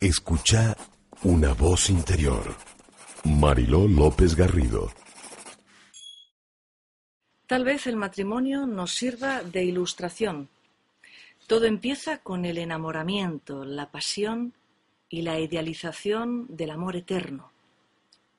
Escucha una voz interior. Mariló López Garrido. Tal vez el matrimonio nos sirva de ilustración. Todo empieza con el enamoramiento, la pasión y la idealización del amor eterno,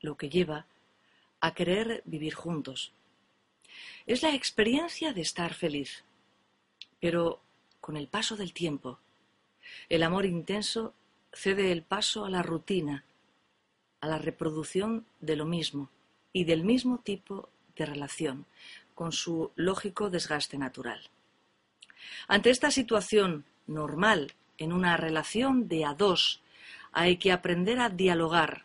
lo que lleva a querer vivir juntos. Es la experiencia de estar feliz, pero con el paso del tiempo, el amor intenso cede el paso a la rutina, a la reproducción de lo mismo y del mismo tipo de relación, con su lógico desgaste natural. Ante esta situación normal en una relación de a dos, hay que aprender a dialogar,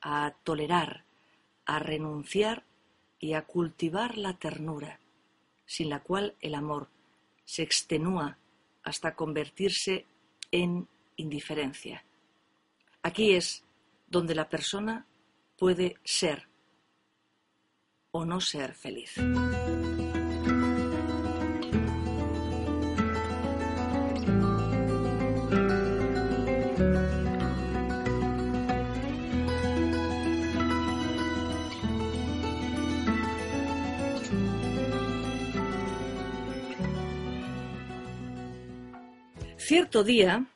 a tolerar, a renunciar y a cultivar la ternura, sin la cual el amor se extenúa hasta convertirse en indiferencia. Aquí es donde la persona puede ser o no ser feliz. Cierto día,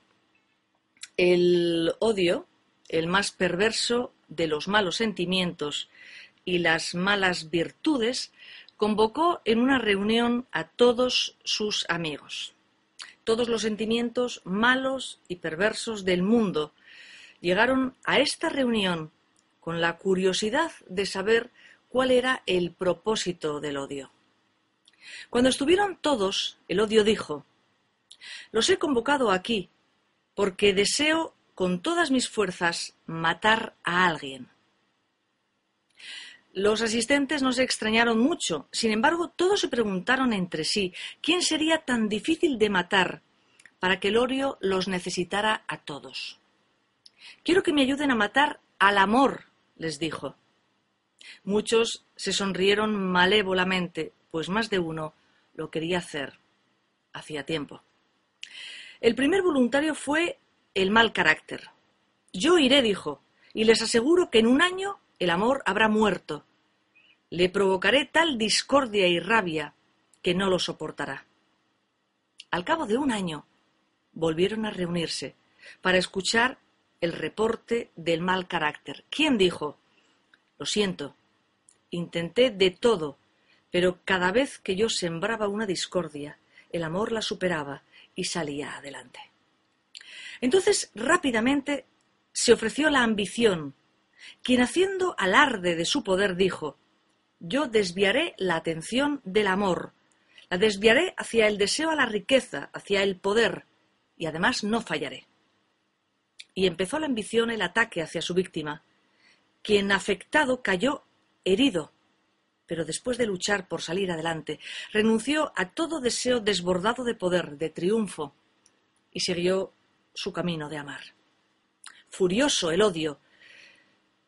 el odio, el más perverso de los malos sentimientos y las malas virtudes, convocó en una reunión a todos sus amigos. Todos los sentimientos malos y perversos del mundo llegaron a esta reunión con la curiosidad de saber cuál era el propósito del odio. Cuando estuvieron todos, el odio dijo, Los he convocado aquí porque deseo con todas mis fuerzas matar a alguien. Los asistentes no se extrañaron mucho, sin embargo todos se preguntaron entre sí quién sería tan difícil de matar para que el odio los necesitara a todos. Quiero que me ayuden a matar al amor, les dijo. Muchos se sonrieron malévolamente, pues más de uno lo quería hacer hacía tiempo. El primer voluntario fue el mal carácter. Yo iré, dijo, y les aseguro que en un año el amor habrá muerto. Le provocaré tal discordia y rabia que no lo soportará. Al cabo de un año volvieron a reunirse para escuchar el reporte del mal carácter. ¿Quién dijo? Lo siento, intenté de todo, pero cada vez que yo sembraba una discordia, el amor la superaba y salía adelante. Entonces rápidamente se ofreció la ambición, quien haciendo alarde de su poder dijo Yo desviaré la atención del amor, la desviaré hacia el deseo a la riqueza, hacia el poder, y además no fallaré. Y empezó la ambición el ataque hacia su víctima, quien afectado cayó herido, pero después de luchar por salir adelante, renunció a todo deseo desbordado de poder, de triunfo, y siguió su camino de amar. Furioso el odio,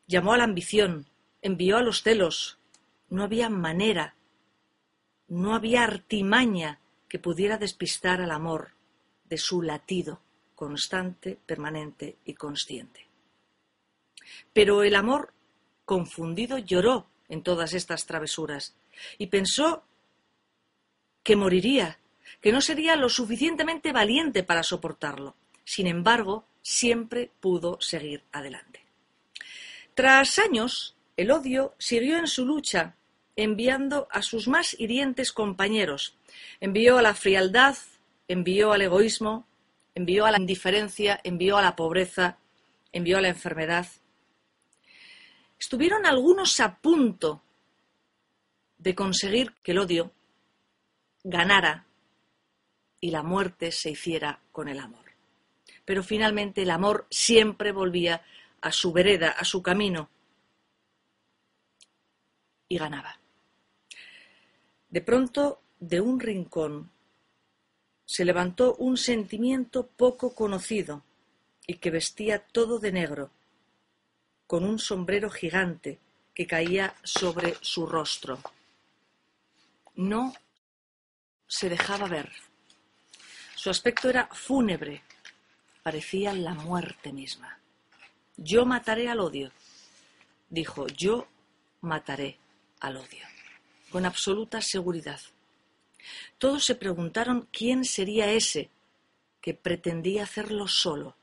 llamó a la ambición, envió a los celos. No había manera, no había artimaña que pudiera despistar al amor de su latido constante, permanente y consciente. Pero el amor, confundido, lloró en todas estas travesuras y pensó que moriría, que no sería lo suficientemente valiente para soportarlo. Sin embargo, siempre pudo seguir adelante. Tras años, el odio siguió en su lucha, enviando a sus más hirientes compañeros. Envió a la frialdad, envió al egoísmo, envió a la indiferencia, envió a la pobreza, envió a la enfermedad. Estuvieron algunos a punto de conseguir que el odio ganara y la muerte se hiciera con el amor pero finalmente el amor siempre volvía a su vereda, a su camino. Y ganaba. De pronto, de un rincón, se levantó un sentimiento poco conocido y que vestía todo de negro, con un sombrero gigante que caía sobre su rostro. No se dejaba ver. Su aspecto era fúnebre, parecía la muerte misma. Yo mataré al odio, dijo, yo mataré al odio, con absoluta seguridad. Todos se preguntaron quién sería ese que pretendía hacerlo solo,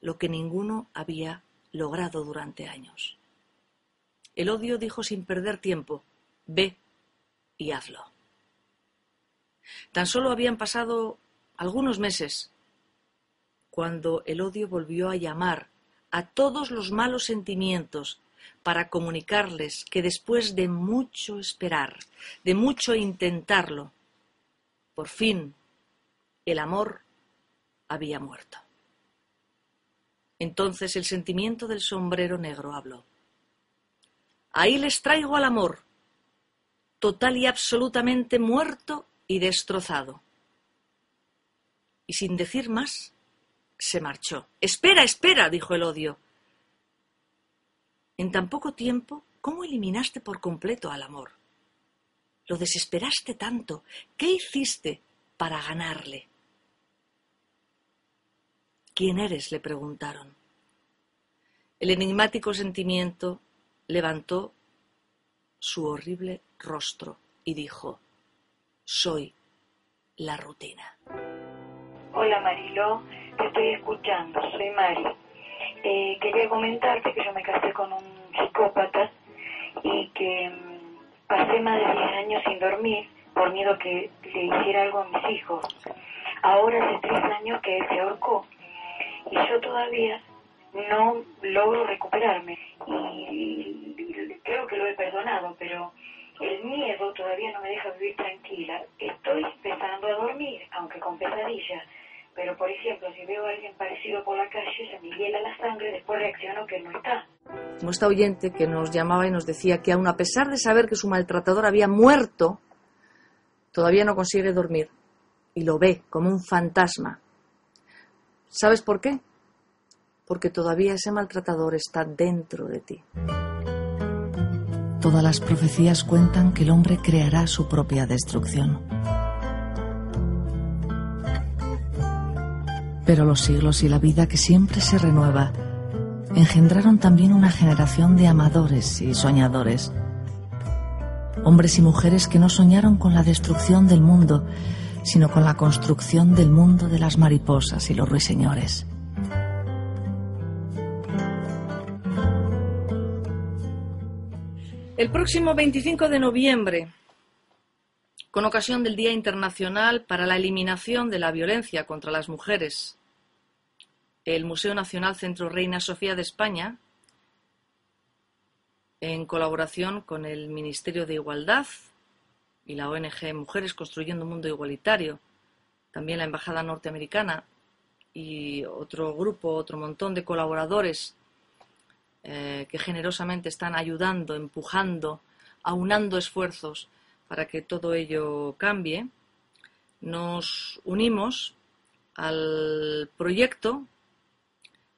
lo que ninguno había logrado durante años. El odio dijo sin perder tiempo, ve y hazlo. Tan solo habían pasado algunos meses cuando el odio volvió a llamar a todos los malos sentimientos para comunicarles que después de mucho esperar, de mucho intentarlo, por fin el amor había muerto. Entonces el sentimiento del sombrero negro habló. Ahí les traigo al amor, total y absolutamente muerto y destrozado. Y sin decir más, se marchó. Espera, espera, dijo el odio. En tan poco tiempo, ¿cómo eliminaste por completo al amor? Lo desesperaste tanto. ¿Qué hiciste para ganarle? ¿Quién eres? le preguntaron. El enigmático sentimiento levantó su horrible rostro y dijo, soy la rutina. Hola Mariló, te estoy escuchando, soy Mari. Eh, quería comentarte que yo me casé con un psicópata y que mm, pasé más de 10 años sin dormir por miedo que le hiciera algo a mis hijos. Ahora hace tres años que él se ahorcó y yo todavía no logro recuperarme y, creo que lo he perdonado, pero el miedo todavía no me deja vivir tranquila. Estoy empezando a dormir, aunque con pesadillas, pero por ejemplo, si veo a alguien parecido por la calle, se me hiela la sangre, después reacciono que no está. Como esta oyente que nos llamaba y nos decía que aun a pesar de saber que su maltratador había muerto, todavía no consigue dormir y lo ve como un fantasma. ¿Sabes por qué? porque todavía ese maltratador está dentro de ti. Todas las profecías cuentan que el hombre creará su propia destrucción. Pero los siglos y la vida que siempre se renueva engendraron también una generación de amadores y soñadores. Hombres y mujeres que no soñaron con la destrucción del mundo, sino con la construcción del mundo de las mariposas y los ruiseñores. El próximo 25 de noviembre, con ocasión del Día Internacional para la Eliminación de la Violencia contra las Mujeres, el Museo Nacional Centro Reina Sofía de España, en colaboración con el Ministerio de Igualdad y la ONG Mujeres Construyendo un Mundo Igualitario, también la Embajada Norteamericana y otro grupo, otro montón de colaboradores eh, que generosamente están ayudando, empujando, aunando esfuerzos para que todo ello cambie, nos unimos al proyecto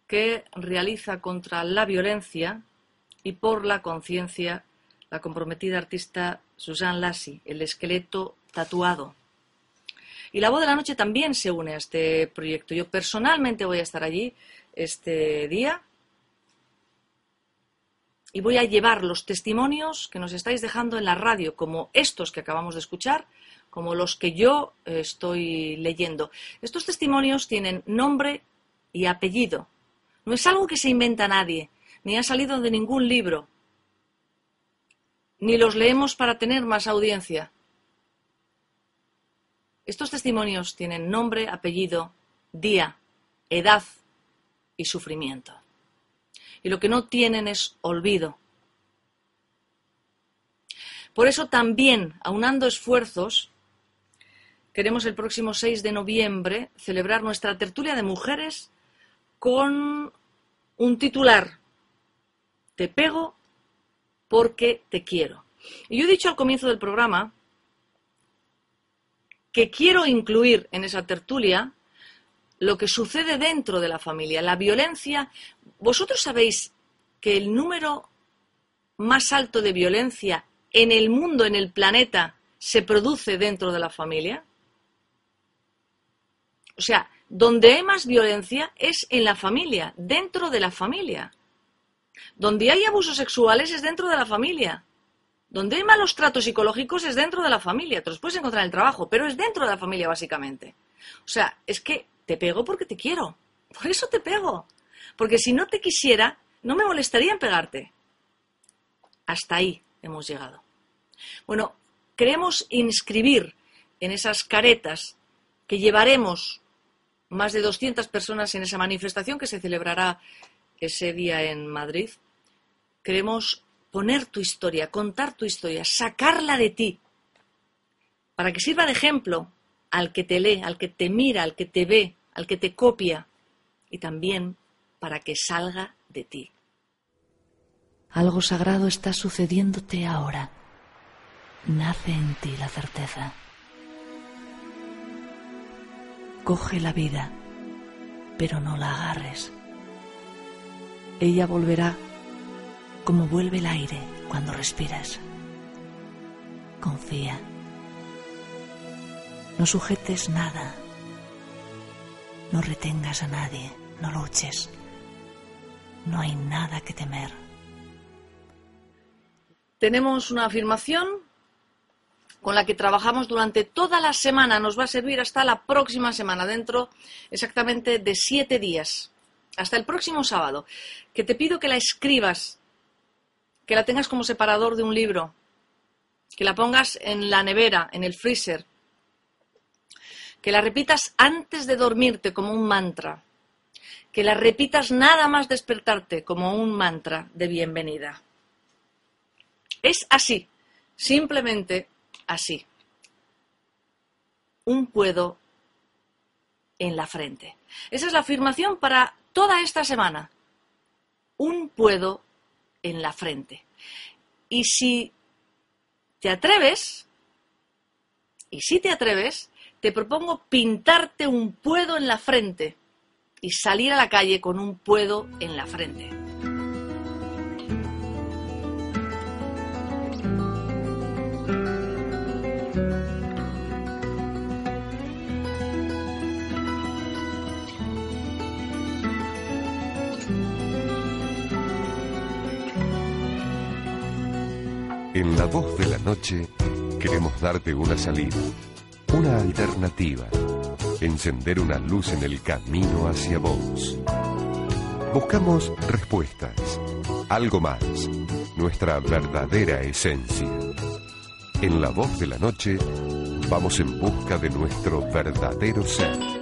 que realiza contra la violencia y por la conciencia la comprometida artista Suzanne Lassie, el esqueleto tatuado. Y la voz de la noche también se une a este proyecto. Yo personalmente voy a estar allí este día y voy a llevar los testimonios que nos estáis dejando en la radio, como estos que acabamos de escuchar, como los que yo eh, estoy leyendo. Estos testimonios tienen nombre y apellido. No es algo que se inventa nadie, ni ha salido de ningún libro, ni los leemos para tener más audiencia. Estos testimonios tienen nombre, apellido, día, edad y sufrimiento y lo que no tienen es olvido. Por eso también, aunando esfuerzos, queremos el próximo 6 de noviembre celebrar nuestra tertulia de mujeres con un titular Te pego porque te quiero. Y yo he dicho al comienzo del programa que quiero incluir en esa tertulia lo que sucede dentro de la familia, la violencia. Vosotros sabéis que el número más alto de violencia en el mundo, en el planeta, se produce dentro de la familia. O sea, donde hay más violencia es en la familia, dentro de la familia. Donde hay abusos sexuales es dentro de la familia. Donde hay malos tratos psicológicos es dentro de la familia. Te los puedes encontrar en el trabajo, pero es dentro de la familia básicamente. O sea, es que te pego porque te quiero. Por eso te pego. Porque si no te quisiera, no me molestaría en pegarte. Hasta ahí hemos llegado. Bueno, queremos inscribir en esas caretas que llevaremos más de 200 personas en esa manifestación que se celebrará ese día en Madrid. Queremos poner tu historia, contar tu historia, sacarla de ti, para que sirva de ejemplo al que te lee, al que te mira, al que te ve, al que te copia, y también para que salga de ti. Algo sagrado está sucediéndote ahora. Nace en ti la certeza. Coge la vida, pero no la agarres. Ella volverá como vuelve el aire cuando respiras. Confía. No sujetes nada. No retengas a nadie. No luches. No hay nada que temer. Tenemos una afirmación con la que trabajamos durante toda la semana. Nos va a servir hasta la próxima semana, dentro exactamente de siete días. Hasta el próximo sábado. Que te pido que la escribas, que la tengas como separador de un libro, que la pongas en la nevera, en el freezer, que la repitas antes de dormirte como un mantra, que la repitas nada más despertarte como un mantra de bienvenida. Es así, simplemente así. Un puedo en la frente. Esa es la afirmación para toda esta semana. Un puedo en la frente. Y si te atreves, y si te atreves, te propongo pintarte un puedo en la frente y salir a la calle con un puedo en la frente. En la voz de la noche queremos darte una salida una alternativa. Encender una luz en el camino hacia vos. Buscamos respuestas. Algo más. Nuestra verdadera esencia. En la voz de la noche vamos en busca de nuestro verdadero ser.